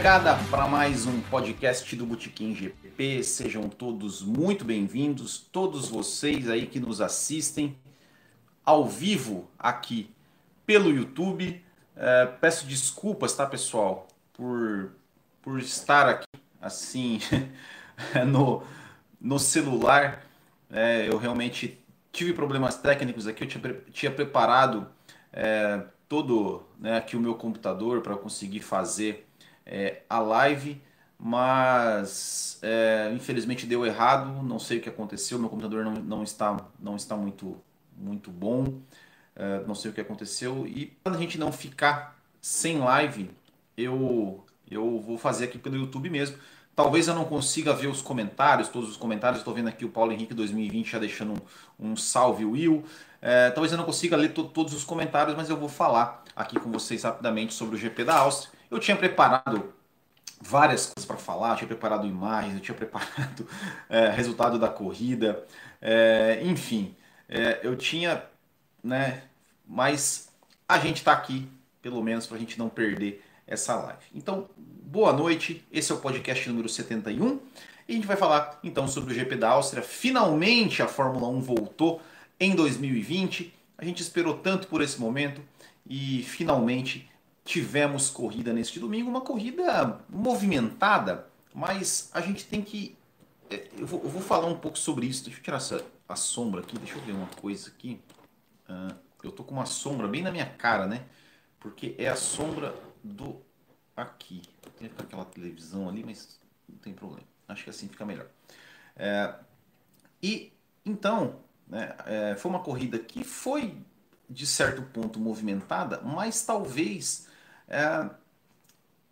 largada para mais um podcast do Botequim GP. Sejam todos muito bem-vindos, todos vocês aí que nos assistem ao vivo aqui pelo YouTube. É, peço desculpas, tá, pessoal, por, por estar aqui assim no, no celular. É, eu realmente tive problemas técnicos aqui. Eu tinha, tinha preparado é, todo né, aqui o meu computador para conseguir fazer é, a live, mas é, infelizmente deu errado. Não sei o que aconteceu. Meu computador não, não está não está muito muito bom. É, não sei o que aconteceu. E para a gente não ficar sem live, eu eu vou fazer aqui pelo YouTube mesmo. Talvez eu não consiga ver os comentários, todos os comentários. Estou vendo aqui o Paulo Henrique 2020 já deixando um, um salve, Will. É, talvez eu não consiga ler to todos os comentários, mas eu vou falar aqui com vocês rapidamente sobre o GP da Áustria. Eu tinha preparado várias coisas para falar, eu tinha preparado imagens, eu tinha preparado é, resultado da corrida, é, enfim, é, eu tinha, né? Mas a gente está aqui, pelo menos, para a gente não perder essa live. Então, boa noite. Esse é o podcast número 71 e a gente vai falar então sobre o GP da Áustria. Finalmente a Fórmula 1 voltou em 2020. A gente esperou tanto por esse momento e finalmente tivemos corrida neste domingo, uma corrida movimentada, mas a gente tem que. É, eu vou, eu vou falar um pouco sobre isso. Deixa eu tirar essa, a sombra aqui, deixa eu ver uma coisa aqui. Uh, eu tô com uma sombra bem na minha cara, né? Porque é a sombra do aqui. Tem aquela televisão ali, mas não tem problema. Acho que assim fica melhor. É, e então, né, é, foi uma corrida que foi de certo ponto movimentada, mas talvez é,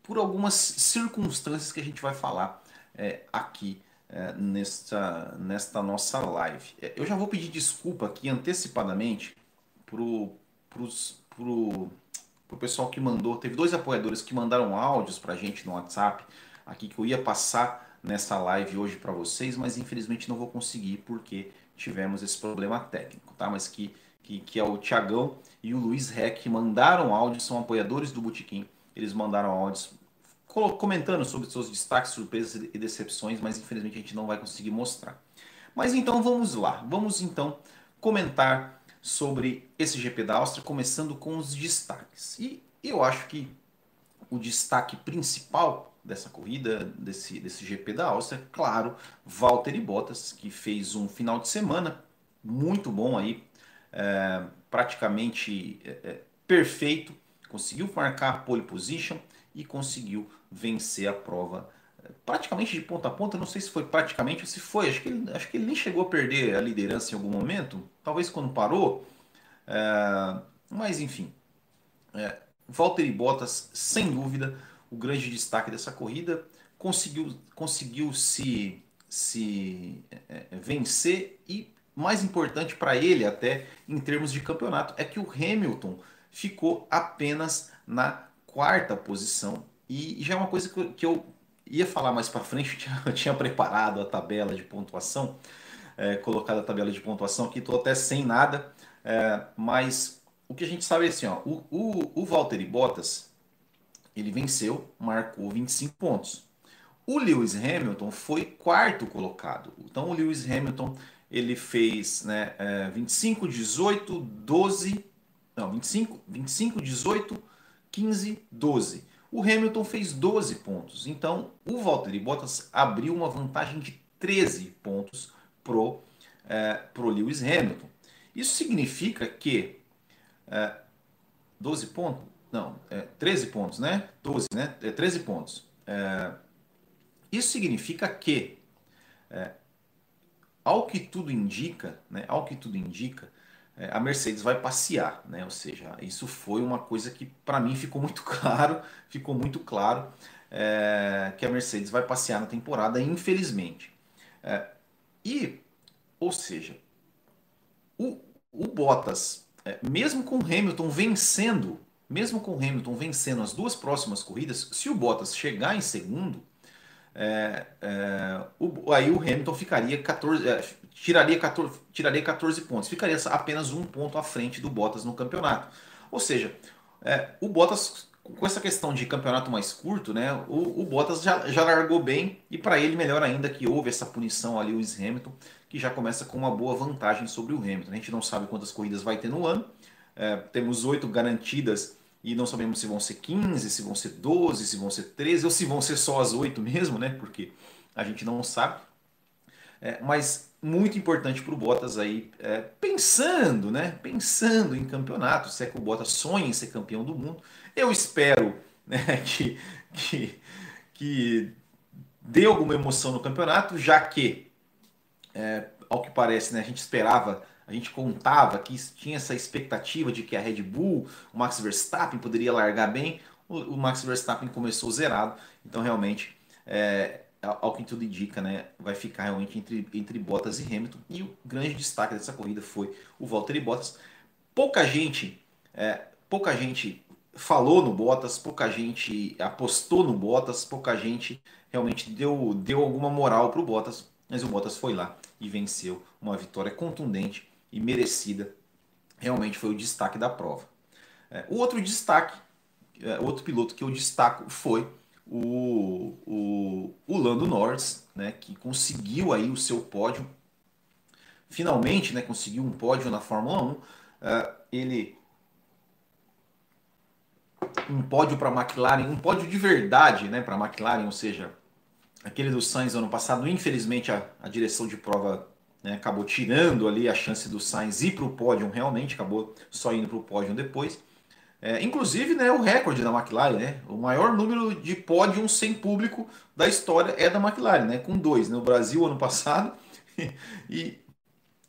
por algumas circunstâncias que a gente vai falar é, aqui é, nesta, nesta nossa live. É, eu já vou pedir desculpa aqui antecipadamente pro, pros, pro, pro pessoal que mandou. Teve dois apoiadores que mandaram áudios para a gente no WhatsApp aqui que eu ia passar nessa live hoje para vocês, mas infelizmente não vou conseguir porque tivemos esse problema técnico, tá? Mas que, que, que é o Tiagão e o Luiz Rec que mandaram áudios, são apoiadores do Botequim. Eles mandaram áudios comentando sobre seus destaques, surpresas e decepções, mas infelizmente a gente não vai conseguir mostrar. Mas então vamos lá, vamos então comentar sobre esse GP da Áustria, começando com os destaques. E eu acho que o destaque principal dessa corrida, desse, desse GP da Áustria, claro, Valtteri Bottas, que fez um final de semana muito bom aí, é, praticamente é, é perfeito, conseguiu marcar a pole position e conseguiu vencer a prova é, praticamente de ponta a ponta, não sei se foi praticamente ou se foi, acho que ele, acho que ele nem chegou a perder a liderança em algum momento, talvez quando parou, é, mas enfim, é, Valtteri Bottas, sem dúvida, o grande destaque dessa corrida, conseguiu, conseguiu se, se é, é vencer e, mais importante para ele até em termos de campeonato, é que o Hamilton ficou apenas na quarta posição. E já é uma coisa que eu ia falar mais para frente, eu tinha, preparado a tabela de pontuação, é, colocado a tabela de pontuação aqui, estou até sem nada, é, mas o que a gente sabe é assim, ó, o, o, o Valtteri Bottas, ele venceu, marcou 25 pontos. O Lewis Hamilton foi quarto colocado. Então o Lewis Hamilton ele fez né, é, 25, 18, 12, não, 25, 25, 18, 15, 12. O Hamilton fez 12 pontos. Então o Valtteri Bottas abriu uma vantagem de 13 pontos pro, é, pro Lewis Hamilton. Isso significa que é, 12 pontos, não, é, 13 pontos, né? 12, né? É, 13 pontos. É, isso significa que, é, ao que tudo indica, né? Ao que tudo indica, é, a Mercedes vai passear, né? Ou seja, isso foi uma coisa que para mim ficou muito claro, ficou muito claro é, que a Mercedes vai passear na temporada, infelizmente. É, e, ou seja, o, o Bottas, é, mesmo com o Hamilton vencendo mesmo com o Hamilton vencendo as duas próximas corridas, se o Bottas chegar em segundo, é, é, o, aí o Hamilton ficaria 14, é, tiraria, 14, tiraria 14 pontos, ficaria apenas um ponto à frente do Bottas no campeonato. Ou seja, é, o Bottas com essa questão de campeonato mais curto, né, o, o Bottas já, já largou bem e para ele melhor ainda que houve essa punição ali o Hamilton, que já começa com uma boa vantagem sobre o Hamilton. A gente não sabe quantas corridas vai ter no ano, é, temos oito garantidas e não sabemos se vão ser 15, se vão ser 12, se vão ser 13 ou se vão ser só as oito mesmo, né, porque a gente não sabe. É, mas muito importante para o Bottas aí, é, pensando, né? Pensando em campeonato, se é que o Bottas sonha em ser campeão do mundo. Eu espero né, que, que, que dê alguma emoção no campeonato, já que, é, ao que parece, né, a gente esperava, a gente contava que tinha essa expectativa de que a Red Bull, o Max Verstappen poderia largar bem. O, o Max Verstappen começou zerado, então realmente é, ao que tudo indica, né, vai ficar realmente entre, entre Bottas e Hamilton. E o grande destaque dessa corrida foi o Valtteri Bottas. Pouca gente, é, pouca gente falou no Bottas, pouca gente apostou no Bottas, pouca gente realmente deu, deu alguma moral para o Bottas, mas o Bottas foi lá e venceu uma vitória contundente e merecida. Realmente foi o destaque da prova. É, o outro destaque, é, outro piloto que eu destaco foi o, o, o Lando Norris, né, que conseguiu aí o seu pódio, finalmente né, conseguiu um pódio na Fórmula 1. Uh, é, ele um pódio para a McLaren, um pódio de verdade né, para a McLaren, ou seja, aquele do Sainz ano passado, infelizmente a, a direção de prova né, acabou tirando ali a chance do Sainz ir para o pódio realmente, acabou só indo para o pódio depois. É, inclusive, né, o recorde da McLaren, né, o maior número de pódios sem público da história é da McLaren, né, com dois, no né, Brasil ano passado e,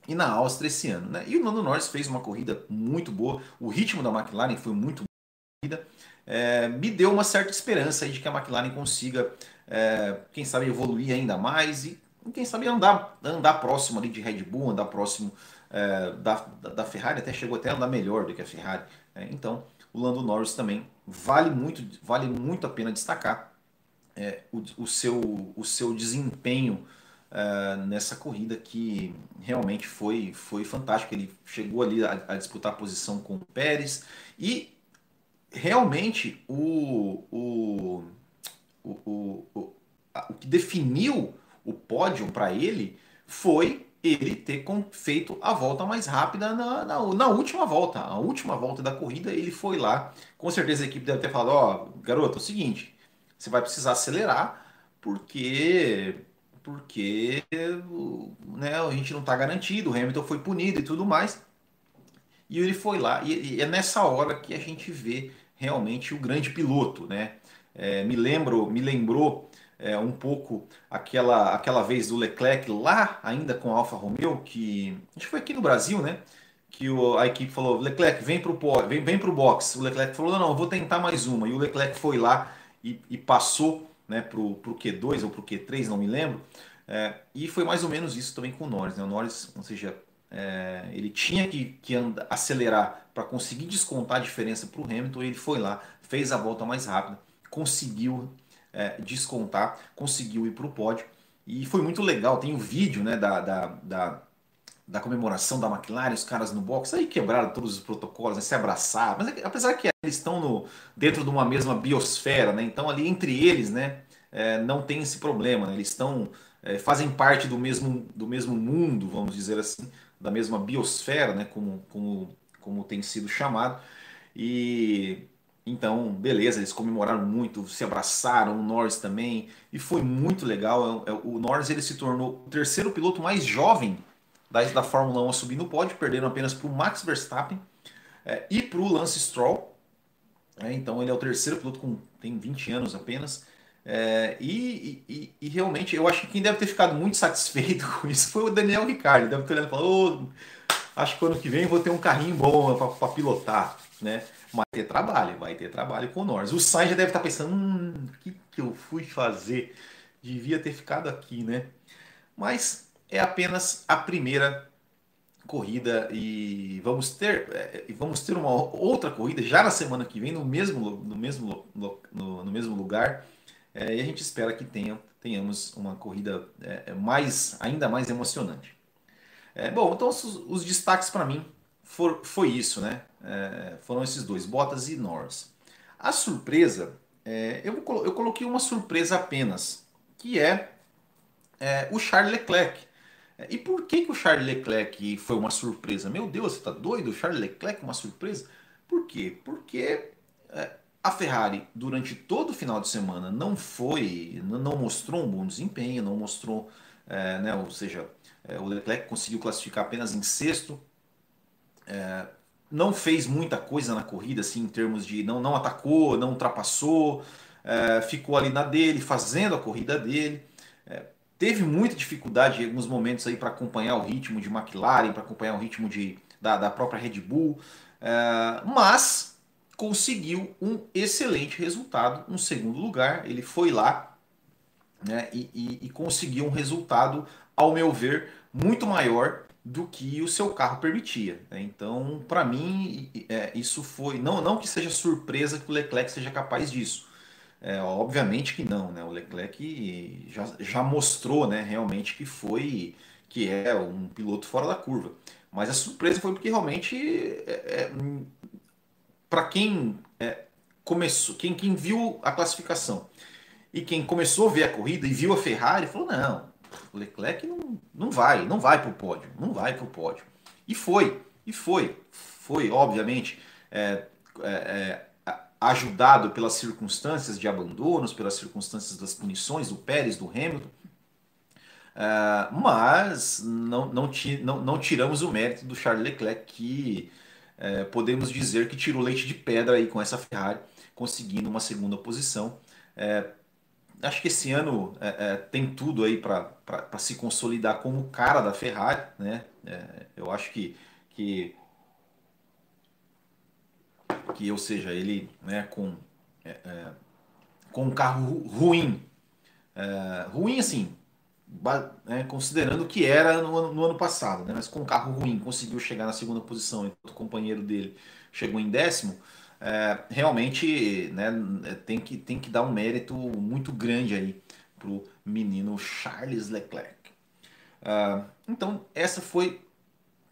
e na Áustria esse ano. Né? E o Lando Norris fez uma corrida muito boa, o ritmo da McLaren foi muito boa, é, me deu uma certa esperança de que a McLaren consiga, é, quem sabe, evoluir ainda mais e quem sabe andar, andar próximo ali de Red Bull, andar próximo é, da, da Ferrari, até chegou até a andar melhor do que a Ferrari. É, então, o Lando Norris também vale muito, vale muito a pena destacar é, o, o, seu, o seu desempenho é, nessa corrida que realmente foi, foi fantástico. Ele chegou ali a, a, disputar a posição com o Pérez e realmente o, o, o, o, o, o que definiu o pódio para ele foi ele ter feito a volta mais rápida na, na, na, última volta. A última volta da corrida, ele foi lá. Com certeza a equipe deve ter falado: Ó, oh, garoto, é o seguinte, você vai precisar acelerar, porque porque né, a gente não está garantido, o Hamilton foi punido e tudo mais. E ele foi lá, e, e é nessa hora que a gente vê realmente o grande piloto, né? É, me lembro, me lembrou é, um pouco aquela, aquela vez do Leclerc lá ainda com a Alfa Romeo, que acho que foi aqui no Brasil, né? Que o, a equipe falou, Leclerc, vem pro, vem, vem pro box. O Leclerc falou, não, não, vou tentar mais uma. E o Leclerc foi lá e, e passou né, pro, pro Q2 ou pro Q3, não me lembro. É, e foi mais ou menos isso também com o Norris. Né? O Norris, ou seja, é, ele tinha que, que anda, acelerar para conseguir descontar a diferença para o Hamilton. Ele foi lá, fez a volta mais rápida, conseguiu é, descontar, conseguiu ir para o pódio. E foi muito legal, tem o um vídeo né, da, da, da, da, comemoração da McLaren, os caras no box, aí quebraram todos os protocolos, né, se abraçaram, mas é apesar que eles estão no, dentro de uma mesma biosfera, né, então ali entre eles né, é, não tem esse problema, né, eles estão, é, fazem parte do mesmo, do mesmo mundo, vamos dizer assim, da mesma biosfera, né, como, como, como tem sido chamado, e então, beleza, eles comemoraram muito, se abraçaram, o Norris também, e foi muito legal. É, é, o Norris ele se tornou o terceiro piloto mais jovem da, da Fórmula 1 a subir no pódio, perdendo apenas para o Max Verstappen é, e para o Lance Stroll. É, então, ele é o terceiro piloto com tem 20 anos apenas. É, e, e, e, realmente, eu acho que quem deve ter ficado muito satisfeito com isso foi o Daniel Ricciardo. Deve ter olhado e falado: oh, acho que ano que vem vou ter um carrinho bom para pilotar. Né? Vai ter trabalho, vai ter trabalho com o Norris. O Sainz já deve estar pensando, hum, o que, que eu fui fazer? Devia ter ficado aqui, né? Mas é apenas a primeira corrida e vamos ter é, vamos ter uma outra corrida já na semana que vem no mesmo no mesmo no, no mesmo lugar é, e a gente espera que tenha, tenhamos uma corrida é, mais ainda mais emocionante é, bom então os, os destaques para mim for, foi isso né é, foram esses dois, Bottas e Norris. A surpresa, é, eu, eu coloquei uma surpresa apenas, que é, é o Charles Leclerc. E por que, que o Charles Leclerc foi uma surpresa? Meu Deus, você tá doido? O Charles Leclerc uma surpresa? Por quê? Porque é, a Ferrari, durante todo o final de semana, não foi, não mostrou um bom desempenho, não mostrou, é, né, ou seja, é, o Leclerc conseguiu classificar apenas em sexto, é, não fez muita coisa na corrida, assim, em termos de não, não atacou, não ultrapassou, é, ficou ali na dele, fazendo a corrida dele. É, teve muita dificuldade em alguns momentos aí para acompanhar o ritmo de McLaren, para acompanhar o ritmo de, da, da própria Red Bull, é, mas conseguiu um excelente resultado, um segundo lugar. Ele foi lá né, e, e, e conseguiu um resultado, ao meu ver, muito maior do que o seu carro permitia. Né? Então, para mim, é, isso foi. Não, não que seja surpresa que o Leclerc seja capaz disso. É, obviamente que não, né? O Leclerc já, já mostrou né, realmente que foi que é um piloto fora da curva. Mas a surpresa foi porque realmente é, é, para quem é, começou, quem, quem viu a classificação e quem começou a ver a corrida e viu a Ferrari, falou: não, Leclerc não, não vai, não vai para o pódio, não vai para o pódio. E foi, e foi, foi, obviamente, é, é, é, ajudado pelas circunstâncias de abandonos, pelas circunstâncias das punições do Pérez, do Hamilton, é, mas não, não, não, não, tiramos o mérito do Charles Leclerc, que é, podemos dizer que tirou leite de pedra aí com essa Ferrari, conseguindo uma segunda posição. Acho que esse ano é, é, tem tudo aí para se consolidar como cara da Ferrari, né? É, eu acho que, que, que, ou seja, ele né, com, é, é, com um carro ruim, é, ruim assim, né, considerando que era no ano, no ano passado, né, mas com um carro ruim, conseguiu chegar na segunda posição, enquanto o companheiro dele chegou em décimo, é, realmente né, tem, que, tem que dar um mérito muito grande aí para o menino Charles Leclerc. Uh, então, essa foi,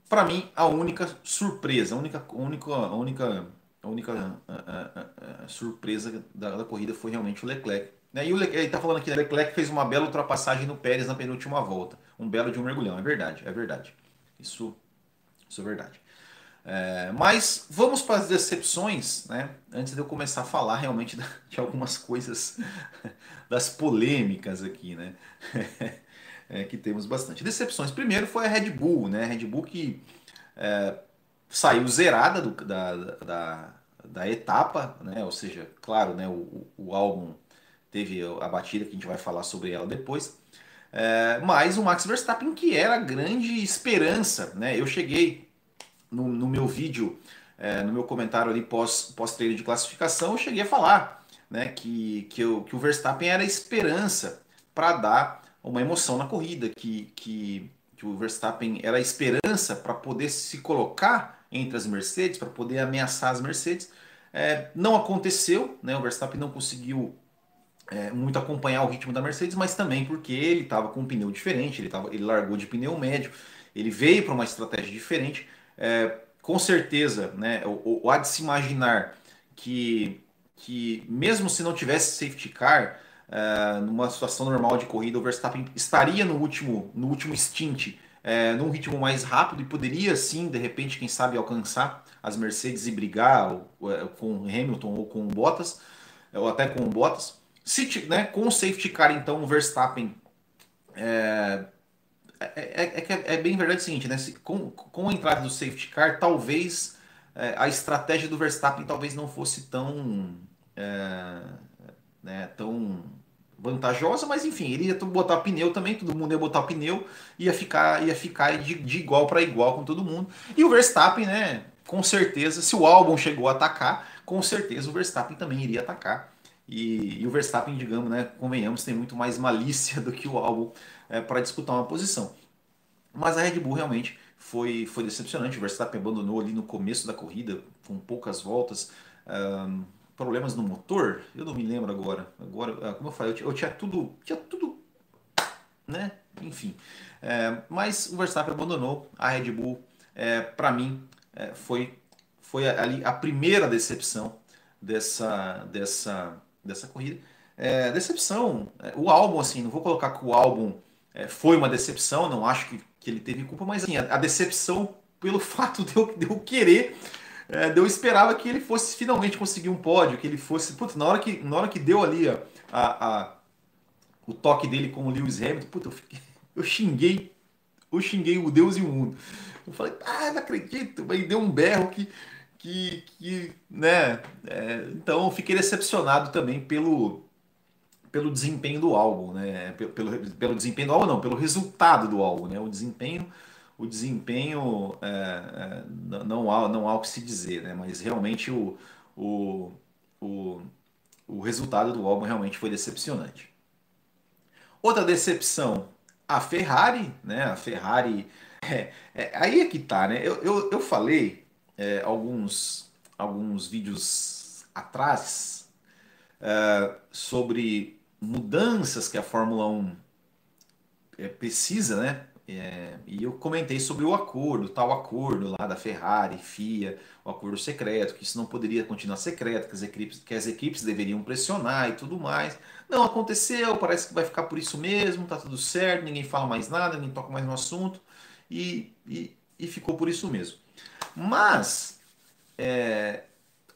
para mim, a única surpresa, a única, única, única, única uh, surpresa da, da, corrida foi realmente o Leclerc. Né? E o Leclerc, ele está falando aqui, né, Leclerc fez uma bela ultrapassagem no Pérez na penúltima volta. Um belo de um mergulhão, é verdade, é verdade. Isso, isso é verdade. É, mas vamos para as decepções, né? Antes de eu começar a falar realmente de algumas coisas, das polêmicas aqui, né? É, que temos bastante. Decepções. Primeiro foi a Red Bull, né? A Red Bull que é, saiu zerada do, da, da, da, etapa, né? Ou seja, claro, né? O, o álbum teve a batida que a gente vai falar sobre ela depois. É, mas o Max Verstappen que era a grande esperança, né? Eu cheguei no, no meu vídeo, é, no meu comentário ali pós, pós treino de classificação, eu cheguei a falar né, que, que, eu, que o Verstappen era a esperança para dar uma emoção na corrida, que, que, que o Verstappen era a esperança para poder se colocar entre as Mercedes, para poder ameaçar as Mercedes. É, não aconteceu, né, o Verstappen não conseguiu é, muito acompanhar o ritmo da Mercedes, mas também porque ele estava com um pneu diferente, ele, tava, ele largou de pneu médio, ele veio para uma estratégia diferente é, com certeza, né, o, o, há de se imaginar que, que mesmo se não tivesse safety car, é, numa situação normal de corrida, o Verstappen estaria no último, no último stint, é, num ritmo mais rápido e poderia sim, de repente, quem sabe, alcançar as Mercedes e brigar ou, é, com Hamilton ou com Bottas, ou até com Bottas. Se, né, com o safety car, então, o Verstappen é, é, é, é, é, bem verdade o seguinte, né? Se, com, com a entrada do safety car, talvez é, a estratégia do Verstappen talvez não fosse tão, é, né, tão vantajosa, mas enfim, ele ia botar pneu também, todo mundo ia botar pneu, ia ficar, ia ficar de, de igual para igual com todo mundo. E o Verstappen, né? Com certeza, se o álbum chegou a atacar, com certeza o Verstappen também iria atacar. E, e, o Verstappen, digamos, né, convenhamos, tem muito mais malícia do que o álbum é, para disputar uma posição. Mas a Red Bull realmente foi, foi decepcionante. O Verstappen abandonou ali no começo da corrida, com poucas voltas. Um, problemas no motor, eu não me lembro agora. Agora, ah, como eu falei, eu, eu tinha tudo, tinha tudo, né? Enfim. É, mas o Verstappen abandonou. A Red Bull, é, para mim, é, foi, foi ali a primeira decepção dessa, dessa, dessa corrida. É, decepção. É, o álbum, assim, não vou colocar que o álbum é, foi uma decepção, não acho que, que ele teve culpa, mas assim, a, a decepção pelo fato de eu, de eu querer, é, de eu esperava que ele fosse finalmente conseguir um pódio, que ele fosse. Putz, na hora que, na hora que deu ali a, a, o toque dele com o Lewis Hamilton, puta, eu, fiquei, eu xinguei, eu xinguei o Deus e o mundo. Eu falei, ah, não acredito, mas deu um berro que, que, que né? É, então eu fiquei decepcionado também pelo, pelo desempenho do álbum, né? Pelo, pelo, desempenho do álbum, não, pelo resultado do álbum, né? O desempenho, o desempenho é, é, não, há, não há o que se dizer, né? Mas realmente o, o, o, o resultado do álbum realmente foi decepcionante. Outra decepção, a Ferrari, né? A Ferrari. É, é, aí é que tá, né? Eu, eu, eu falei é, alguns, alguns vídeos atrás é, sobre mudanças que a Fórmula 1 é, precisa, né? É, e eu comentei sobre o acordo, tal acordo lá da Ferrari, FIA, o acordo secreto, que isso não poderia continuar secreto, que as equipes, que as equipes deveriam pressionar e tudo mais. Não aconteceu, parece que vai ficar por isso mesmo, tá tudo certo, ninguém fala mais nada, ninguém toca mais no assunto, e, e, e ficou por isso mesmo. Mas, é,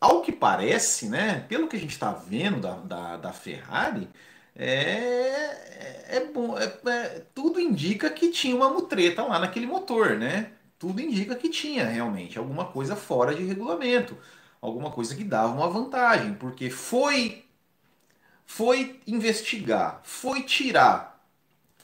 ao que parece, né, pelo que a gente está vendo da, da, da Ferrari, é, é bom. É, é, tudo indica que tinha uma mutreta lá naquele motor, né? Tudo indica que tinha realmente alguma coisa fora de regulamento, alguma coisa que dava uma vantagem, porque foi foi investigar, foi tirar,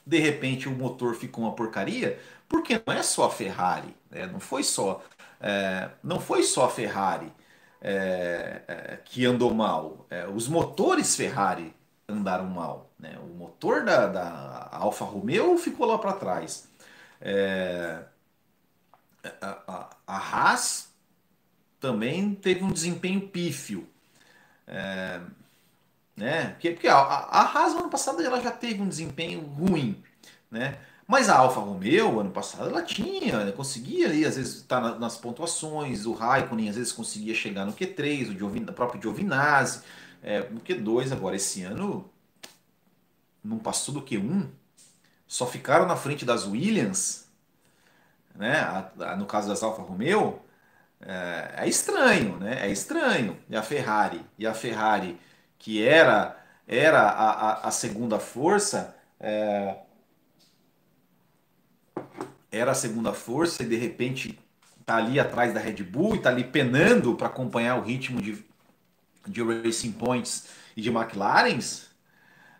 de repente o motor ficou uma porcaria, porque não é só a Ferrari, né? não foi só é, não foi só a Ferrari é, é, que andou mal, é, os motores Ferrari andaram mal. Né? O motor da, da Alfa Romeo ficou lá para trás. É, a, a, a, Haas também teve um desempenho pífio. É, né? Porque, porque a, a Haas no ano passado ela já teve um desempenho ruim. Né? Mas a Alfa Romeo, ano passado, ela tinha, ela conseguia ali, às vezes, estar tá nas pontuações, o Raikkonen às vezes conseguia chegar no Q3, o, Giovin, o próprio Giovinazzi, é, no Q2 agora esse ano não passou do Q1, só ficaram na frente das Williams, né? A, a, no caso das Alfa Romeo, é, é, estranho, né? É estranho. E a Ferrari, e a Ferrari que era era a, a, a segunda força, é, era a segunda força e de repente tá ali atrás da Red Bull e tá ali penando para acompanhar o ritmo de de Racing Points e de McLarens,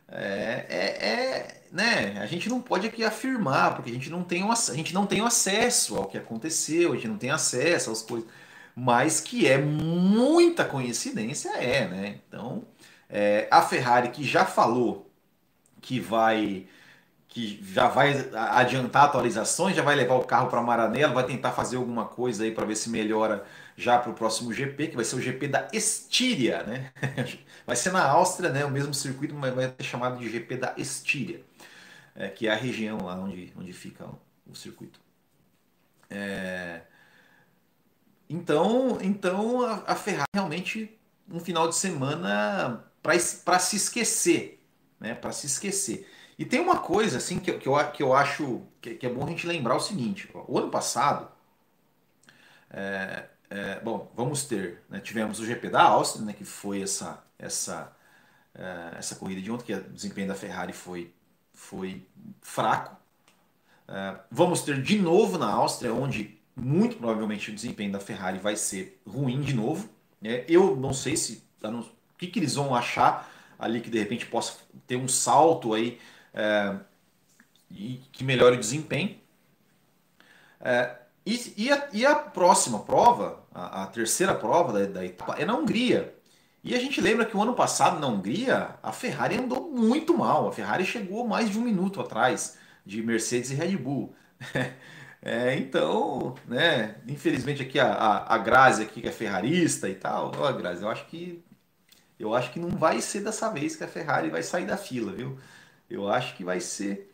é, é, é, né? A gente não pode aqui afirmar, porque a gente não tem, um, a gente não tem acesso ao que aconteceu, a gente não tem acesso às coisas, mas que é muita coincidência, é, né? Então, é, a Ferrari que já falou que vai que já vai adiantar atualizações, já vai levar o carro para Maranello, vai tentar fazer alguma coisa aí para ver se melhora já para o próximo GP, que vai ser o GP da Estíria, né? Vai ser na Áustria, né? O mesmo circuito, mas vai ser chamado de GP da Estíria, é, que é a região lá onde, onde fica o circuito. É... Então, então a, a Ferrari realmente um final de semana para se esquecer, né? Para se esquecer. E tem uma coisa assim que, que, eu, que eu acho que, que é bom a gente lembrar o seguinte: o ano passado é, é, bom, vamos ter, né, tivemos o GP da Áustria, né, que foi essa, essa, é, essa corrida de ontem, que o desempenho da Ferrari foi, foi fraco. É, vamos ter de novo na Áustria, onde muito provavelmente o desempenho da Ferrari vai ser ruim de novo. Né? Eu não sei se o que, que eles vão achar ali que de repente possa ter um salto aí é, e que melhore o desempenho. É, e, e, a, e a próxima prova, a, a terceira prova da, da, etapa, é na Hungria. E a gente lembra que o ano passado na Hungria a Ferrari andou muito mal. A Ferrari chegou mais de um minuto atrás de Mercedes e Red Bull. É, então, né, infelizmente aqui a, a, a Grazi aqui que é ferrarista e tal, ó, Grazi, eu acho que eu acho que não vai ser dessa vez que a Ferrari vai sair da fila, viu? Eu acho que vai ser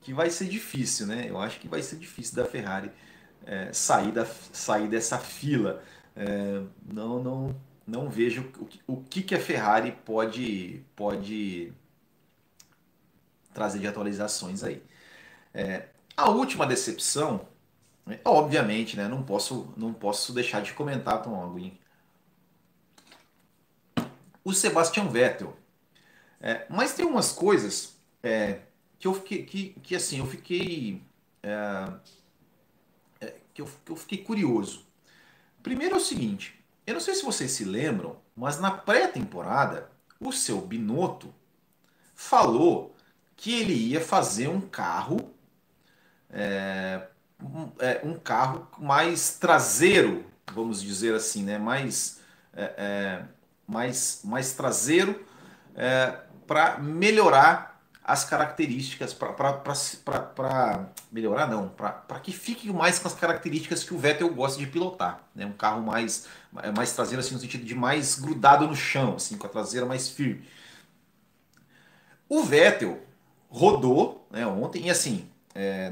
que vai ser difícil, né? Eu acho que vai ser difícil da Ferrari é, sair, da, sair dessa fila. É, não, não, não vejo o que, o que, que a Ferrari pode, pode trazer de atualizações aí. É, a última decepção, né, obviamente, né, não posso não posso deixar de comentar com algo. O Sebastian Vettel. É, mas tem umas coisas é, que eu fiquei que, que assim eu fiquei é, é, que, eu, que eu fiquei curioso. Primeiro é o seguinte, eu não sei se vocês se lembram, mas na pré-temporada o seu Binotto falou que ele ia fazer um carro é, um, é, um, carro mais traseiro, vamos dizer assim, né? mais, é, é mais, mais traseiro é, para melhorar as características, para melhorar não, para que fique mais com as características que o Vettel gosta de pilotar. Né? Um carro mais, mais traseiro assim, no sentido de mais grudado no chão, assim, com a traseira mais firme. O Vettel rodou né, ontem, e assim, é,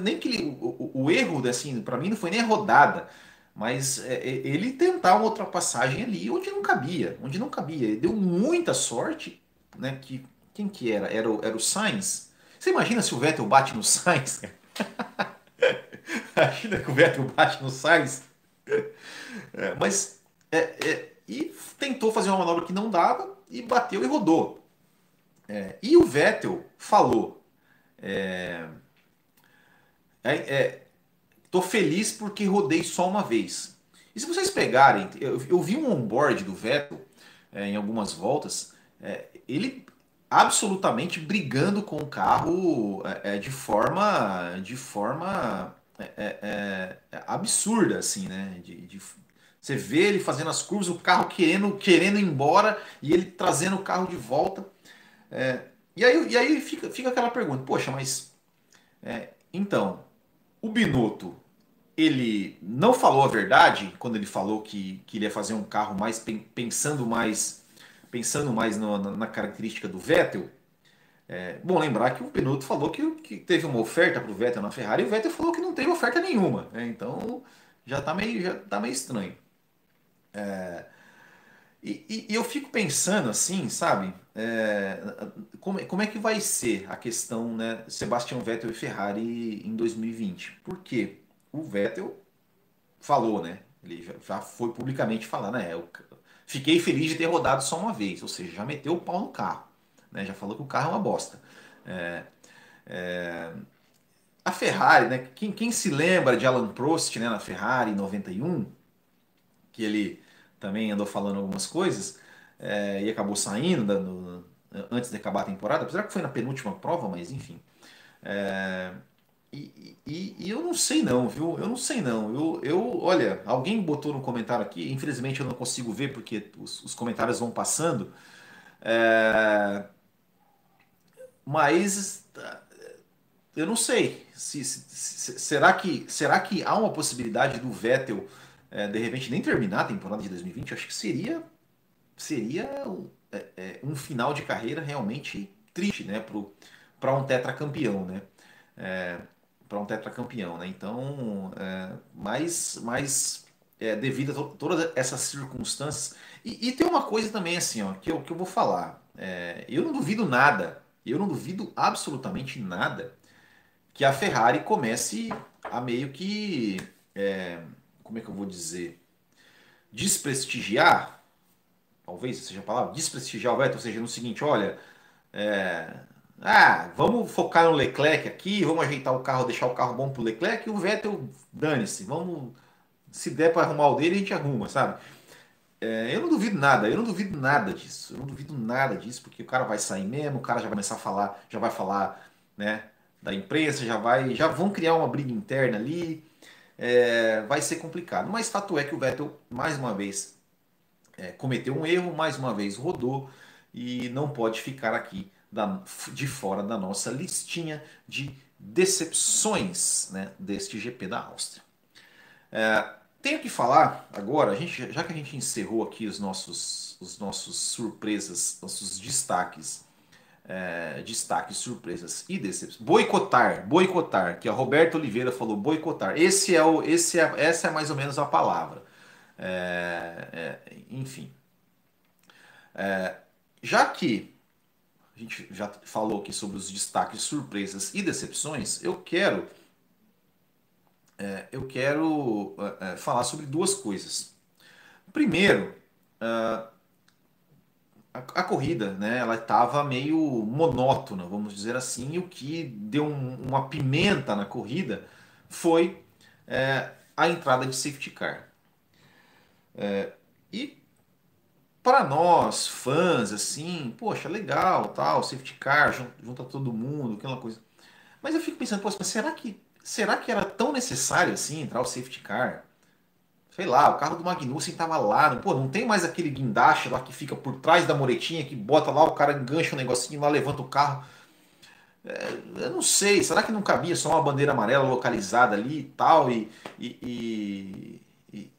nem que ele, o, o, erro, assim, para mim não foi nem rodada, mas é, é, ele tentar uma ultrapassagem ali onde não cabia, onde não cabia. Ele deu muita sorte, né? Que, quem que era? Era o, era o Sainz. Você imagina se o Vettel bate no Sainz? imagina que o Vettel bate no Sainz? É, mas, é, é, e tentou fazer uma manobra que não dava, e bateu e rodou. É, e o Vettel falou, é, é, tô feliz porque rodei só uma vez. E se vocês pegarem, eu, eu vi um onboard do Vettel é, em algumas voltas, é, ele absolutamente brigando com o carro é, é de forma, de forma é, absurda, assim, né? De, de, você vê ele fazendo as curvas, o carro querendo, querendo ir embora e ele trazendo o carro de volta. e aí, e aí fica, fica aquela pergunta, poxa, mas então, o Binotto, ele não falou a verdade quando ele falou que, que fazer um carro mais pensando mais pensando mais no, na, na, característica do Vettel. É, bom lembrar que o Binotto falou que, que teve uma oferta para o Vettel na Ferrari e o Vettel falou que não teve oferta nenhuma. Né? Então já está meio, tá meio estranho. É, e, e, eu fico pensando assim, sabe? É, como, como é que vai ser a questão, né? Sebastian Vettel e Ferrari em 2020? Porque o Vettel falou, né? Ele já, já foi publicamente falar, né? Eu fiquei feliz de ter rodado só uma vez, ou seja, já meteu o pau no carro, né? Já falou que o carro é uma bosta. É, é, a Ferrari, né? Quem, quem se lembra de Alan Prost, né? Na Ferrari em 91, que ele também andou falando algumas coisas é, e acabou saindo da, no, antes de acabar a temporada, apesar que foi na penúltima prova, mas enfim. É, e, e, e, eu não sei não, viu? Eu não sei não. Eu, eu, olha, alguém botou no comentário aqui, infelizmente eu não consigo ver porque os, os comentários vão passando. É, mas eu não sei. Se, se, se, será, que, será que há uma possibilidade do Vettel é, de repente nem terminar a temporada de 2020, acho que seria seria é, é, um final de carreira realmente triste, né, para um tetracampeão, né, é, para um tetracampeão, né. Então, é, mas, mas é, devido a to todas essas circunstâncias. E, e, tem uma coisa também assim, ó, que eu, que eu vou falar. É, eu não duvido nada, eu não duvido absolutamente nada que a Ferrari comece a meio que é, como é que eu vou dizer, desprestigiar, talvez seja a palavra, desprestigiar o Vettel, ou seja, no seguinte, olha, é, ah, vamos focar no Leclerc aqui, vamos ajeitar o carro, deixar o carro bom pro Leclerc e o Vettel, dane-se, vamos, se der para arrumar o dele, a gente arruma, sabe? É, eu não duvido nada, eu não duvido nada disso, eu não duvido nada disso, porque o cara vai sair mesmo, o cara já vai começar a falar, já vai falar, né, da imprensa, já vai, já vão criar uma briga interna ali, é, vai ser complicado. Mas fato é que o Vettel, mais uma vez, é, cometeu um erro, mais uma vez rodou e não pode ficar aqui da, de fora da nossa listinha de decepções né, deste GP da Áustria. É, tenho que falar agora, gente, já que a gente encerrou aqui os nossos, os nossos surpresas, nossos destaques é, destaques, surpresas e decepções. Boicotar, boicotar, que a Roberto Oliveira falou boicotar. Esse é o, esse é, essa é mais ou menos a palavra. É, é, enfim, É, já que a gente já falou aqui sobre os destaques, surpresas e decepções, eu quero é, eu quero é, é falar sobre duas coisas. Primeiro, uh, a, a, corrida, né, ela estava meio monótona, vamos dizer assim, e o que deu um, uma pimenta na corrida foi é, a entrada de safety car. É, e para nós, fãs, assim, poxa, legal, tal, safety car, junta todo mundo, aquela coisa. Mas eu fico pensando, poxa, mas será que, será que era tão necessário assim entrar o safety car? Sei lá, o carro do Magnussen tava lá, pô, não tem mais aquele guindaste lá que fica por trás da moretinha, que bota lá, o cara engancha um negocinho lá, levanta o carro. É, eu não sei, será que não cabia só uma bandeira amarela localizada ali e tal, e, e, e,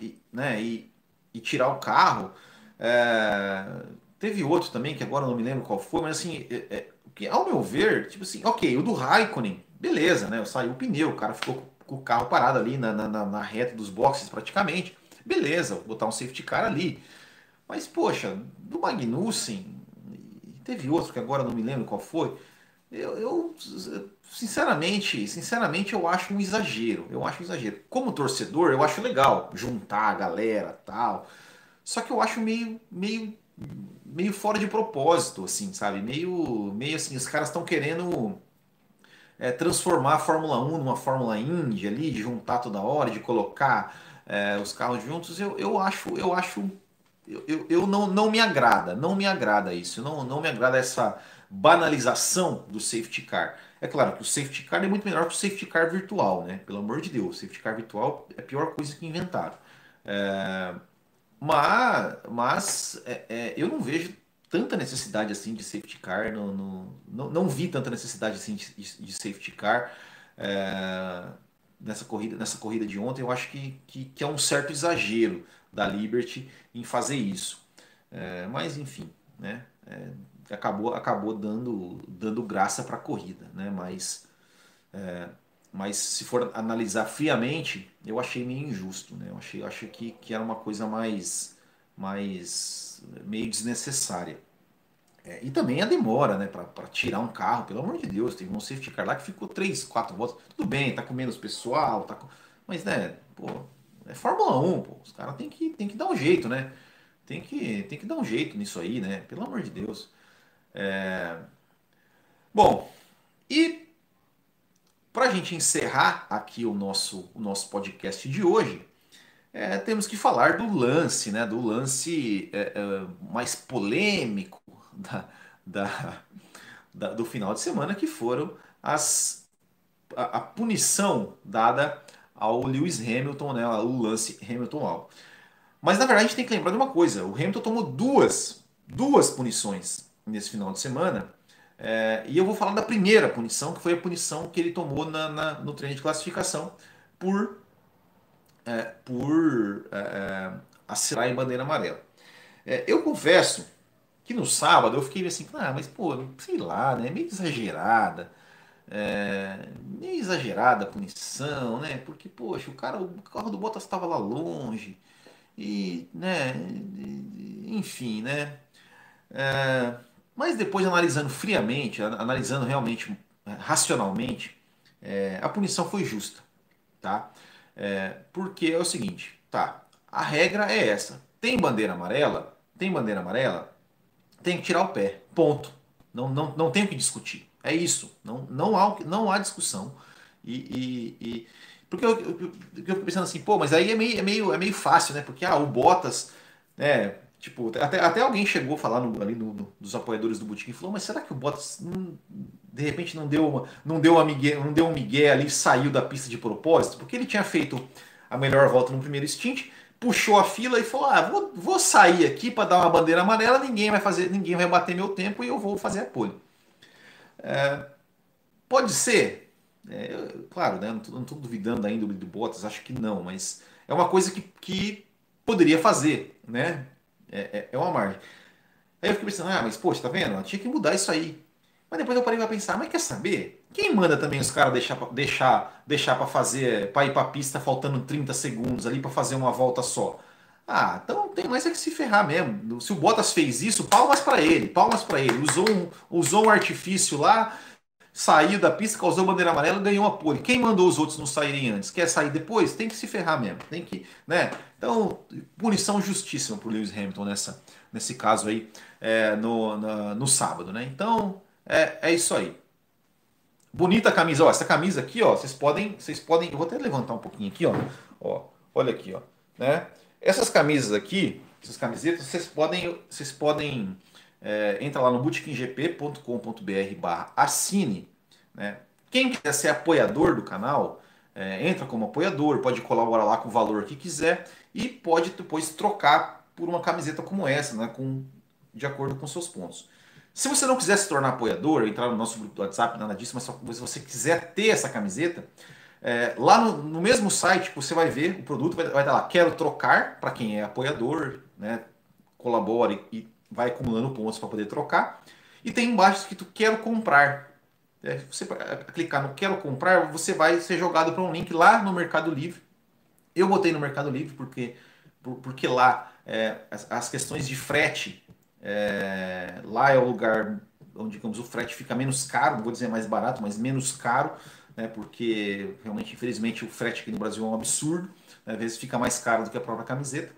e né, e, e, tirar o carro? É, teve outro também, que agora não me lembro qual foi, mas assim, é, é, ao meu ver, tipo assim, ok, o do Raikkonen, beleza, né? Saiu o pneu, o cara ficou com o carro parado ali na, na, na reta dos boxes praticamente. Beleza, vou botar um safety car ali. Mas, poxa, do Magnussen, teve outro que agora não me lembro qual foi. Eu, eu, sinceramente, sinceramente, eu acho um exagero. Eu acho um exagero. Como torcedor, eu acho legal juntar a galera, tal. Só que eu acho meio, meio, meio fora de propósito, assim, sabe? Meio, meio assim, os caras estão querendo é, transformar a Fórmula 1 numa Fórmula Indy ali, de juntar toda hora, de colocar é, os carros juntos, eu, eu acho, eu acho, eu, eu não, não me agrada, não me agrada isso, não, não me agrada essa banalização do safety car. É claro que o safety car é muito melhor que o safety car virtual, né? Pelo amor de Deus, o safety car virtual é a pior coisa que inventaram. É, mas, mas é, é, eu não vejo tanta necessidade assim de safety car, no, no não, não, vi tanta necessidade assim de, de safety car é, nessa, corrida, nessa corrida de ontem. Eu acho que, que, que, é um certo exagero da Liberty em fazer isso. É, mas enfim, né? Acabou, acabou dando, dando graça para a corrida, né? Mas, é, mas se for analisar friamente, eu achei meio injusto, né? Eu achei, achei que, que era uma coisa mais, mais meio desnecessária. É, e também a demora, né, para tirar um carro, pelo amor de Deus, teve um safety car lá que ficou 3, 4 voltas. Tudo bem, tá com menos pessoal, tá com... mas né, pô, é Fórmula 1, pô, os caras tem que, tem que dar um jeito, né? Tem que, tem que dar um jeito nisso aí, né? Pelo amor de Deus. É... Bom, e para a gente encerrar aqui o nosso, o nosso podcast de hoje, é, temos que falar do lance, né? Do lance é, é, mais polêmico da, da, da, do final de semana, que foram as, a, a, punição dada ao Lewis Hamilton, né? O lance Hamilton-Alvo. Mas na verdade a gente tem que lembrar de uma coisa: o Hamilton tomou duas, duas punições nesse final de semana. É, e eu vou falar da primeira punição, que foi a punição que ele tomou na, na no treino de classificação por é, por é, é, assinar em bandeira amarela. É, eu confesso que no sábado eu fiquei assim, ah, mas pô, sei lá, né? Meio exagerada. É, meio exagerada a punição, né? Porque, poxa, o cara, o carro do Bottas estava lá longe. E, né? Enfim, né? É, mas depois analisando friamente, analisando realmente é, racionalmente, é, a punição foi justa, tá? É, porque é o seguinte, tá? A regra é essa. Tem bandeira amarela? Tem bandeira amarela? Tem que tirar o pé. Ponto. Não, não, não tem o que discutir. É isso. Não, não, há, não há discussão. E, e, e porque eu, eu, eu, eu, fico pensando assim, pô, mas aí é meio, é meio, é meio fácil, né? Porque ah, o Bottas, né? Tipo, até, até alguém chegou a falar no, ali no, no, dos apoiadores do Boutique e falou, mas será que o Bottas não, de repente não deu, uma, não, deu uma migué, não deu um migué ali saiu da pista de propósito? Porque ele tinha feito a melhor volta no primeiro stint, puxou a fila e falou, ah, vou, vou sair aqui para dar uma bandeira amarela, ninguém vai fazer, ninguém vai bater meu tempo e eu vou fazer a pole. É, pode ser, é, claro, né, não estou duvidando da índole do Bottas, acho que não, mas é uma coisa que, que poderia fazer, né? É, é, é uma margem. Aí eu fiquei pensando, ah, mas poxa, tá vendo? Tinha que mudar isso aí. Mas depois eu parei pra pensar, mas quer saber? Quem manda também os caras deixar, deixar, deixar para fazer, para ir pra pista faltando 30 segundos ali para fazer uma volta só? Ah, então tem mais é que se ferrar mesmo. Se o Bottas fez isso, palmas para ele, palmas para ele. Usou um, usou um artifício lá, saiu da pista, causou bandeira amarela, ganhou a pole. Quem mandou os outros não saírem antes? Quer sair depois? Tem que se ferrar mesmo. Tem que, né? Então, punição justíssima por Lewis Hamilton nessa, nesse caso aí, é, no, na, no sábado, né? Então, é, é isso aí. Bonita a camisa, ó. Essa camisa aqui, ó, vocês podem, vocês podem, eu vou até levantar um pouquinho aqui, ó. Ó, olha aqui, ó, né? Essas camisas aqui, essas camisetas, vocês podem, vocês podem é, entra lá no bootkinggp.com.br barra assine. Né? Quem quiser ser apoiador do canal, é, entra como apoiador, pode colaborar lá com o valor que quiser e pode depois trocar por uma camiseta como essa, né? com, de acordo com seus pontos. Se você não quiser se tornar apoiador, entrar no nosso grupo do WhatsApp, nada disso, mas se você quiser ter essa camiseta, é, lá no, no, mesmo site você vai ver o produto, vai, dar lá, quero trocar, para quem é apoiador, né, colabore e vai acumulando pontos para poder trocar. E tem embaixo escrito quero comprar. É, você clicar no quero comprar, você vai ser jogado para um link lá no Mercado Livre. Eu botei no Mercado Livre porque, porque lá é, as, as, questões de frete, é, lá é o lugar onde digamos, o frete fica menos caro, não vou dizer mais barato, mas menos caro né, porque realmente, infelizmente, o frete aqui no Brasil é um absurdo, né, às vezes fica mais caro do que a própria camiseta.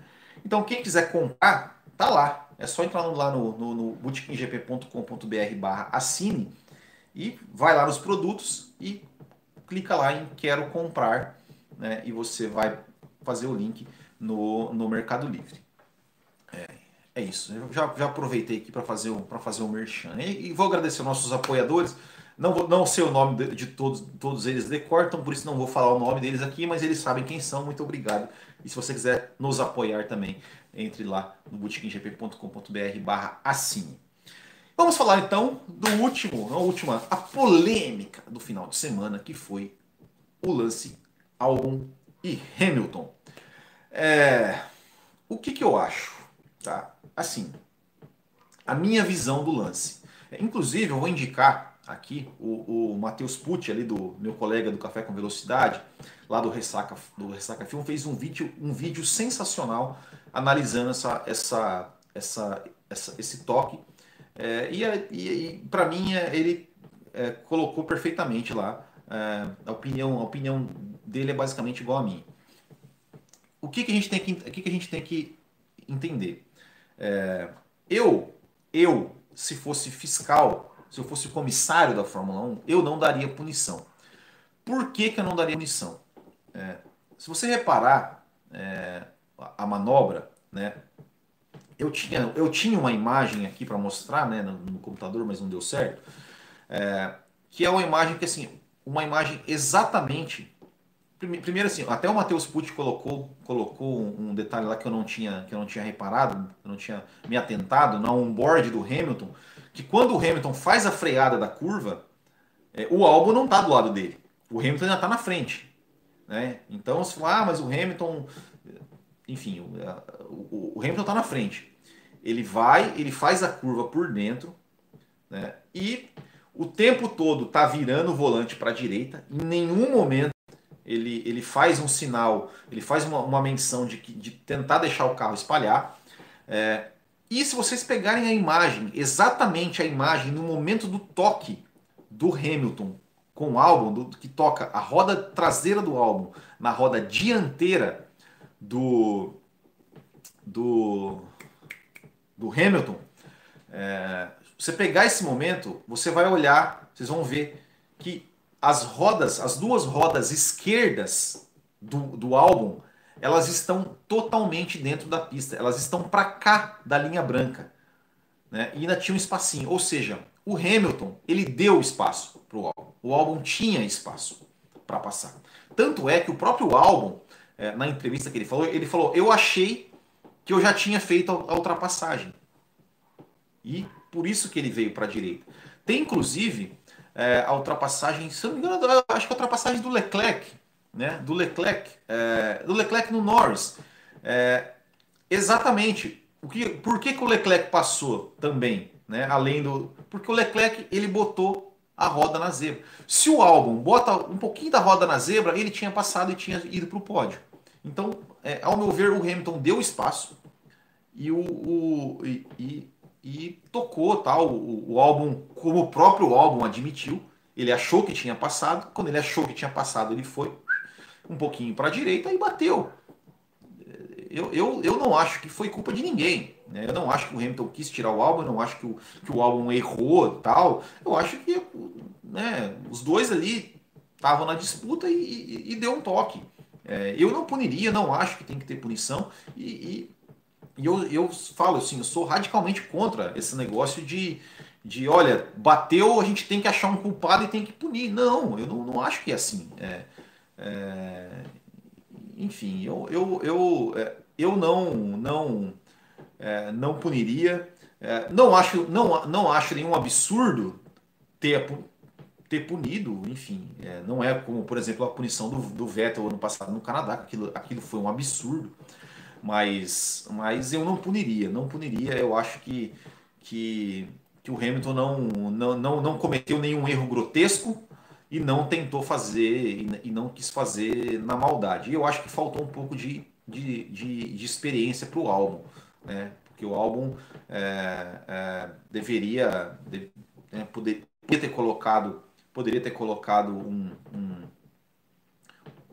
Então, quem quiser comprar, tá lá. É só entrar lá no, no, no bootkinggp.com.br barra assine e vai lá nos produtos e clica lá em quero comprar né, e você vai fazer o link no, no Mercado Livre. É, é isso. Eu já, já aproveitei aqui para fazer, o, fazer o merchan. E, e vou agradecer nossos apoiadores. Não, vou, não sei o nome de, de todos, todos eles decortam, por isso não vou falar o nome deles aqui, mas eles sabem quem são. Muito obrigado. E se você quiser nos apoiar também, entre lá no bootkinggp.com.br barra assine. Vamos falar então do último, a última, a polêmica do final de semana, que foi o lance Albon e Hamilton. É, o que, que eu acho? Tá? Assim, a minha visão do lance. Inclusive, eu vou indicar aqui, o, o Matheus Pucci, ali do meu colega do Café com Velocidade, lá do Ressaca, do Ressaca Film, fez um vídeo, um vídeo sensacional analisando essa, essa, essa, essa esse toque. É, e e, e para mim, é, ele é, colocou perfeitamente lá. É, a, opinião, a opinião dele é basicamente igual a mim. O que, que, a, gente tem que, que, que a gente tem que entender? É, eu, eu, se fosse fiscal se eu fosse comissário da Fórmula 1, eu não daria punição. Por que, que eu não daria punição? É, se você reparar é, a manobra, né, eu, tinha, eu tinha uma imagem aqui para mostrar né, no, no, computador, mas não deu certo, é, que é uma imagem que assim, uma imagem exatamente Primeiro assim, até o Matheus Pucci colocou, colocou um detalhe lá que eu não tinha, que eu não tinha reparado, eu não tinha me atentado na onboard do Hamilton, que quando o Hamilton faz a freada da curva, é, o Albon não está do lado dele. O Hamilton ainda está na frente. Né? Então, se falar, ah, mas o Hamilton. Enfim, o, o, o Hamilton está na frente. Ele vai, ele faz a curva por dentro, né? e o tempo todo está virando o volante para a direita. Em nenhum momento ele, ele faz um sinal, ele faz uma, uma menção de, de tentar deixar o carro espalhar. É, e se vocês pegarem a imagem, exatamente a imagem no momento do toque do Hamilton com o álbum, do, que toca a roda traseira do álbum na roda dianteira do, do, do Hamilton, é, você pegar esse momento, você vai olhar, vocês vão ver que as rodas, as duas rodas esquerdas do, do álbum, elas estão totalmente dentro da pista. Elas estão para cá da linha branca. Né? E ainda tinha um espacinho. Ou seja, o Hamilton ele deu espaço para o álbum. O álbum tinha espaço para passar. Tanto é que o próprio álbum, é, na entrevista que ele falou, ele falou: Eu achei que eu já tinha feito a ultrapassagem. E por isso que ele veio para a direita. Tem inclusive é, a ultrapassagem, se não me engano, acho que a ultrapassagem do Leclerc né, do Leclerc, é, do Leclerc no Norris. É, exatamente. O que, por que, que o Leclerc passou também? Né, além do. Porque o Leclerc ele botou a roda na zebra. Se o álbum bota um pouquinho da roda na zebra, ele tinha passado e tinha ido para o pódio. Então, é, ao meu ver, o Hamilton deu espaço e, o, o e, e, e, tocou tal, o, o álbum, como o próprio álbum admitiu. Ele achou que tinha passado. Quando ele achou que tinha passado, ele foi um pouquinho para a direita e bateu. Eu, eu, eu não acho que foi culpa de ninguém. Né? Eu não acho que o Hamilton quis tirar o álbum, eu não acho que o, que o álbum errou tal. Eu acho que né, os dois ali estavam na disputa e, e, e, deu um toque. É, eu não puniria, não acho que tem que ter punição. E, e eu, eu falo assim, eu sou radicalmente contra esse negócio de, de olha, bateu, a gente tem que achar um culpado e tem que punir. Não, eu não, não acho que é assim. É, é, enfim, eu, eu, eu, é, eu não, não, é, não puniria. É, não, acho, não, não acho nenhum absurdo ter, ter punido, enfim. É, não é como, por exemplo, a punição do, do Vettel ano passado no Canadá, aquilo, aquilo foi um absurdo. Mas, mas eu não puniria, não puniria. Eu acho que, que, que o Hamilton não, não, não, não cometeu nenhum erro grotesco e não tentou fazer e não quis fazer na maldade. E eu acho que faltou um pouco de, de, de, de experiência para o álbum, né? porque o álbum é, é, deveria de, né, poder, ter colocado poderia ter colocado um, um,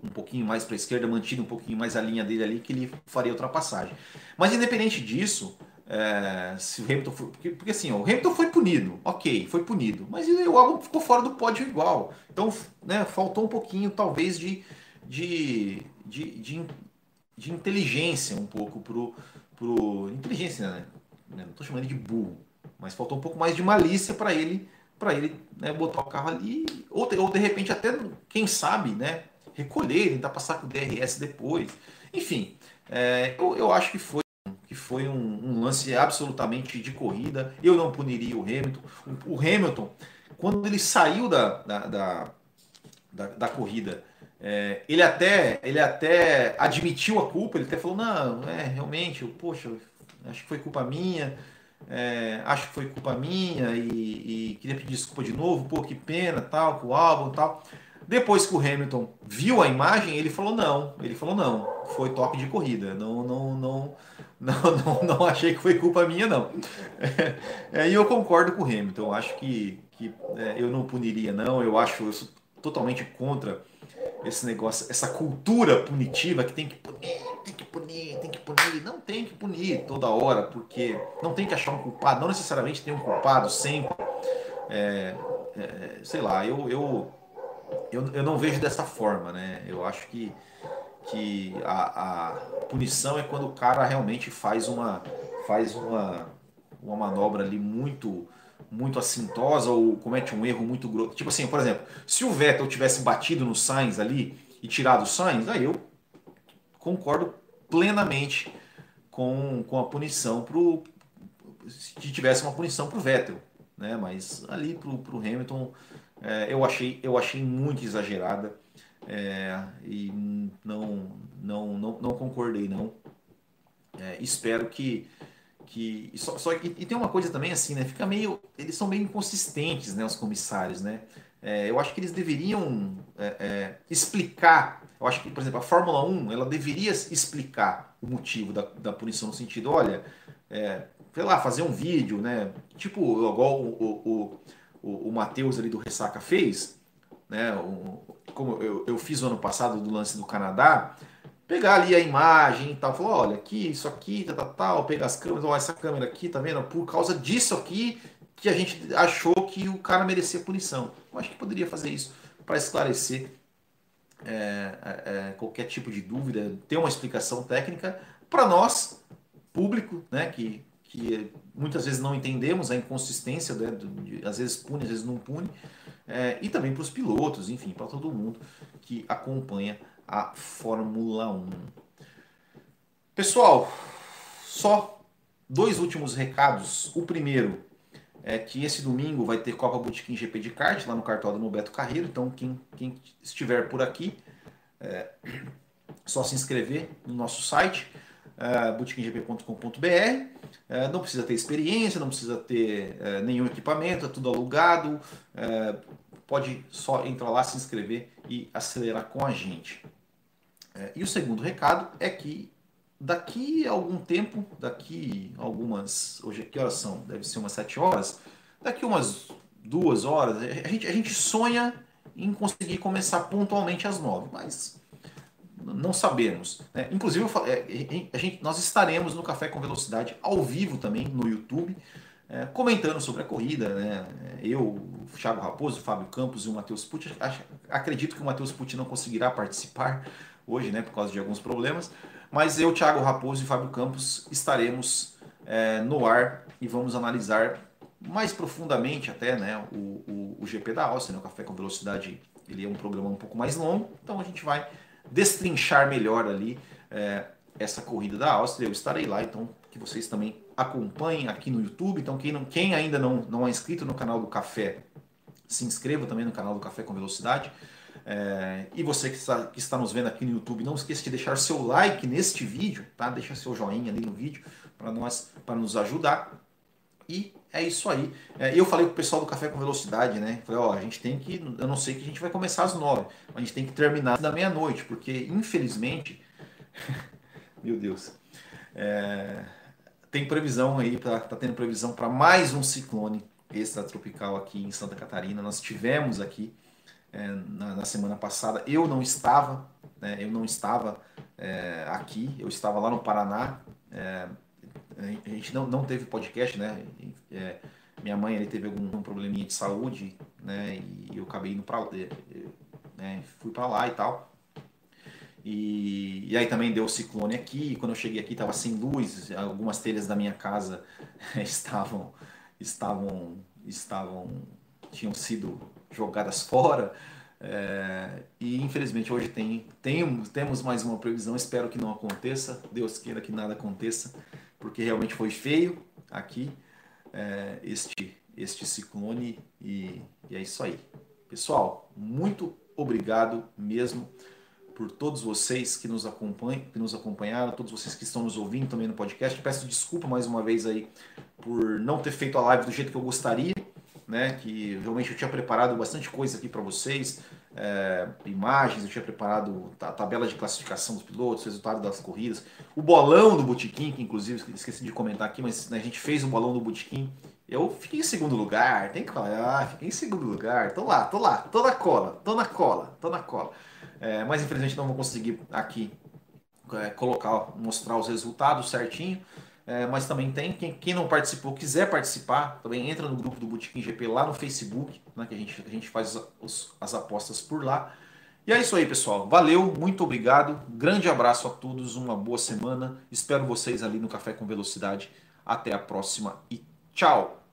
um pouquinho mais para a esquerda, mantido um pouquinho mais a linha dele ali, que ele faria ultrapassagem. Mas independente disso, é, se o Hamilton foi. Porque, porque, assim, ó, o Hamilton foi punido, ok, foi punido, mas o álbum ficou fora do pódio igual. Então, né, faltou um pouquinho, talvez, de, de, de, de, de inteligência um pouco pro. pro inteligência, né? Não estou chamando de burro, mas faltou um pouco mais de malícia para ele para ele né, botar o carro ali, ou, ou de repente até, quem sabe, né, recolher, tentar passar com o DRS depois. Enfim, é, eu, eu acho que foi que foi um, um, lance absolutamente de corrida. Eu não puniria o Hamilton. O, o Hamilton, quando ele saiu da, da, da, da, da corrida, é, ele, até, ele até admitiu a culpa, ele até falou, não, é, realmente, eu, poxa, acho que foi culpa minha, é, acho que foi culpa minha e, e, queria pedir desculpa de novo, pô, que pena, tal, com o álbum tal. Depois que o Hamilton viu a imagem, ele falou não, ele falou não, foi toque de corrida, não, não, não, não, não, não achei que foi culpa minha não. É, e eu concordo com o Hamilton, acho que, que é, eu não puniria não, eu acho eu sou totalmente contra esse negócio, essa cultura punitiva que tem que punir, tem que punir, tem que punir. Não tem que punir toda hora, porque não tem que achar um culpado, não necessariamente tem um culpado sempre. É, é, sei lá, eu, eu, eu, eu não vejo dessa forma, né? Eu acho que, que a, a punição é quando o cara realmente faz uma, faz uma, uma manobra ali muito muito assintosa ou comete um erro muito grosso. Tipo assim, por exemplo, se o Vettel tivesse batido no Sainz ali e tirado o Sainz, aí eu concordo plenamente com, com a punição pro se tivesse uma punição para o Vettel, né? Mas ali para o Hamilton é, eu achei eu achei muito exagerada é, e não, não não não concordei não. É, espero que que só, só e, e, tem uma coisa também assim, né? Fica meio, eles são meio inconsistentes, né? Os comissários, né? É, eu acho que eles deveriam é, é, explicar. Eu acho que, por exemplo, a Fórmula 1 ela deveria explicar o motivo da, da punição no sentido, olha, é, sei lá, fazer um vídeo, né? Tipo, igual o, o, o, o Matheus ali do Ressaca fez, né? O, como eu, eu fiz o ano passado do lance do Canadá, pegar ali a imagem e tal, falar, olha, aqui, isso aqui, tal, tal, tal, pegar as câmeras, ó, essa câmera aqui, tá vendo? Por causa disso aqui que a gente achou que o cara merecia punição. Eu acho que poderia fazer isso para esclarecer é, é, é, qualquer tipo de dúvida, ter uma explicação técnica para nós, público, né, que, que muitas vezes não entendemos a inconsistência, né, de, às vezes pune, às vezes não pune, é, e também para os pilotos, enfim, para todo mundo que acompanha a Fórmula 1. Pessoal, só dois últimos recados. O primeiro é que esse domingo vai ter Copa Botequim GP de kart lá no cartódromo Beto Carreiro. Então, quem, quem estiver por aqui, é só se inscrever no nosso site, é. É, não precisa ter experiência, não precisa ter é, nenhum equipamento, é tudo alugado. É, pode só entrar lá, se inscrever e acelerar com a gente. É, e o segundo recado é que daqui a algum tempo, daqui algumas. Hoje que horas são? Deve ser umas sete horas. Daqui umas duas horas, a gente, a gente sonha em conseguir começar pontualmente às nove, mas não sabemos. Né? Inclusive, é, a gente, nós estaremos no Café com Velocidade ao vivo também no YouTube, é, comentando sobre a corrida. Né? Eu, o Thiago Raposo, o Fábio Campos e o Matheus Pucci. Acredito que o Matheus Pucci não conseguirá participar hoje, né, por causa de alguns problemas. Mas eu, Thiago Raposo e Fábio Campos estaremos é, no ar e vamos analisar mais profundamente até né, o, o, o GP da Áustria, né, o Café com Velocidade. Ele é um programa um pouco mais longo, então a gente vai destrinchar melhor ali é, essa corrida da Áustria. Eu estarei lá, então que vocês também acompanhem aqui no YouTube. Então quem, não, quem ainda não, não é inscrito no canal do Café, se inscreva também no canal do Café com Velocidade. É, e você que está, que está nos vendo aqui no YouTube, não esqueça de deixar seu like neste vídeo, tá? Deixa seu joinha ali no vídeo para nós, para nos ajudar. E é isso aí. É, eu falei pro pessoal do Café com Velocidade, né? Falei, ó, a gente tem que. Eu não sei que a gente vai começar às nove, mas a gente tem que terminar da meia-noite, porque infelizmente. meu Deus. É, tem previsão aí, tá, tá tendo previsão para mais um ciclone extratropical aqui em Santa Catarina. Nós tivemos aqui é, na, na, semana passada. Eu não estava, né, eu não estava é, aqui, eu estava lá no Paraná. É, a gente não, não teve podcast, né? É, minha mãe ele teve algum probleminha de saúde, né? E eu acabei indo para é, né, fui para lá e tal. E, e, aí também deu ciclone aqui. Quando eu cheguei aqui estava sem luz, algumas telhas da minha casa estavam estavam estavam tinham sido jogadas fora. É, e infelizmente hoje tem, tem, temos mais uma previsão. Espero que não aconteça. Deus queira que nada aconteça porque realmente foi feio aqui é, este, este ciclone e, e é isso aí. Pessoal, muito obrigado mesmo por todos vocês que nos acompanham, que nos acompanharam, todos vocês que estão nos ouvindo também no podcast. Peço desculpa mais uma vez aí por não ter feito a live do jeito que eu gostaria, né? Que realmente eu tinha preparado bastante coisa aqui para vocês é, imagens, eu tinha preparado a tabela de classificação dos pilotos, resultado das corridas, o bolão do Botequim, que inclusive esqueci de comentar aqui, mas né, a gente fez o bolão do Botequim. Eu fiquei em segundo lugar, tem que falar, ah, fiquei em segundo lugar, tô lá, tô lá, tô na cola, tô na cola, tô na cola. É, mas infelizmente não vou conseguir aqui é, colocar, mostrar os resultados certinho. É, mas também tem, quem, quem não participou, quiser participar, também entra no grupo do Botequim GP lá no Facebook, né, que a gente, a gente faz os, as apostas por lá. E é isso aí, pessoal. Valeu, muito obrigado. Grande abraço a todos, uma boa semana. Espero vocês ali no Café com Velocidade. Até a próxima e tchau!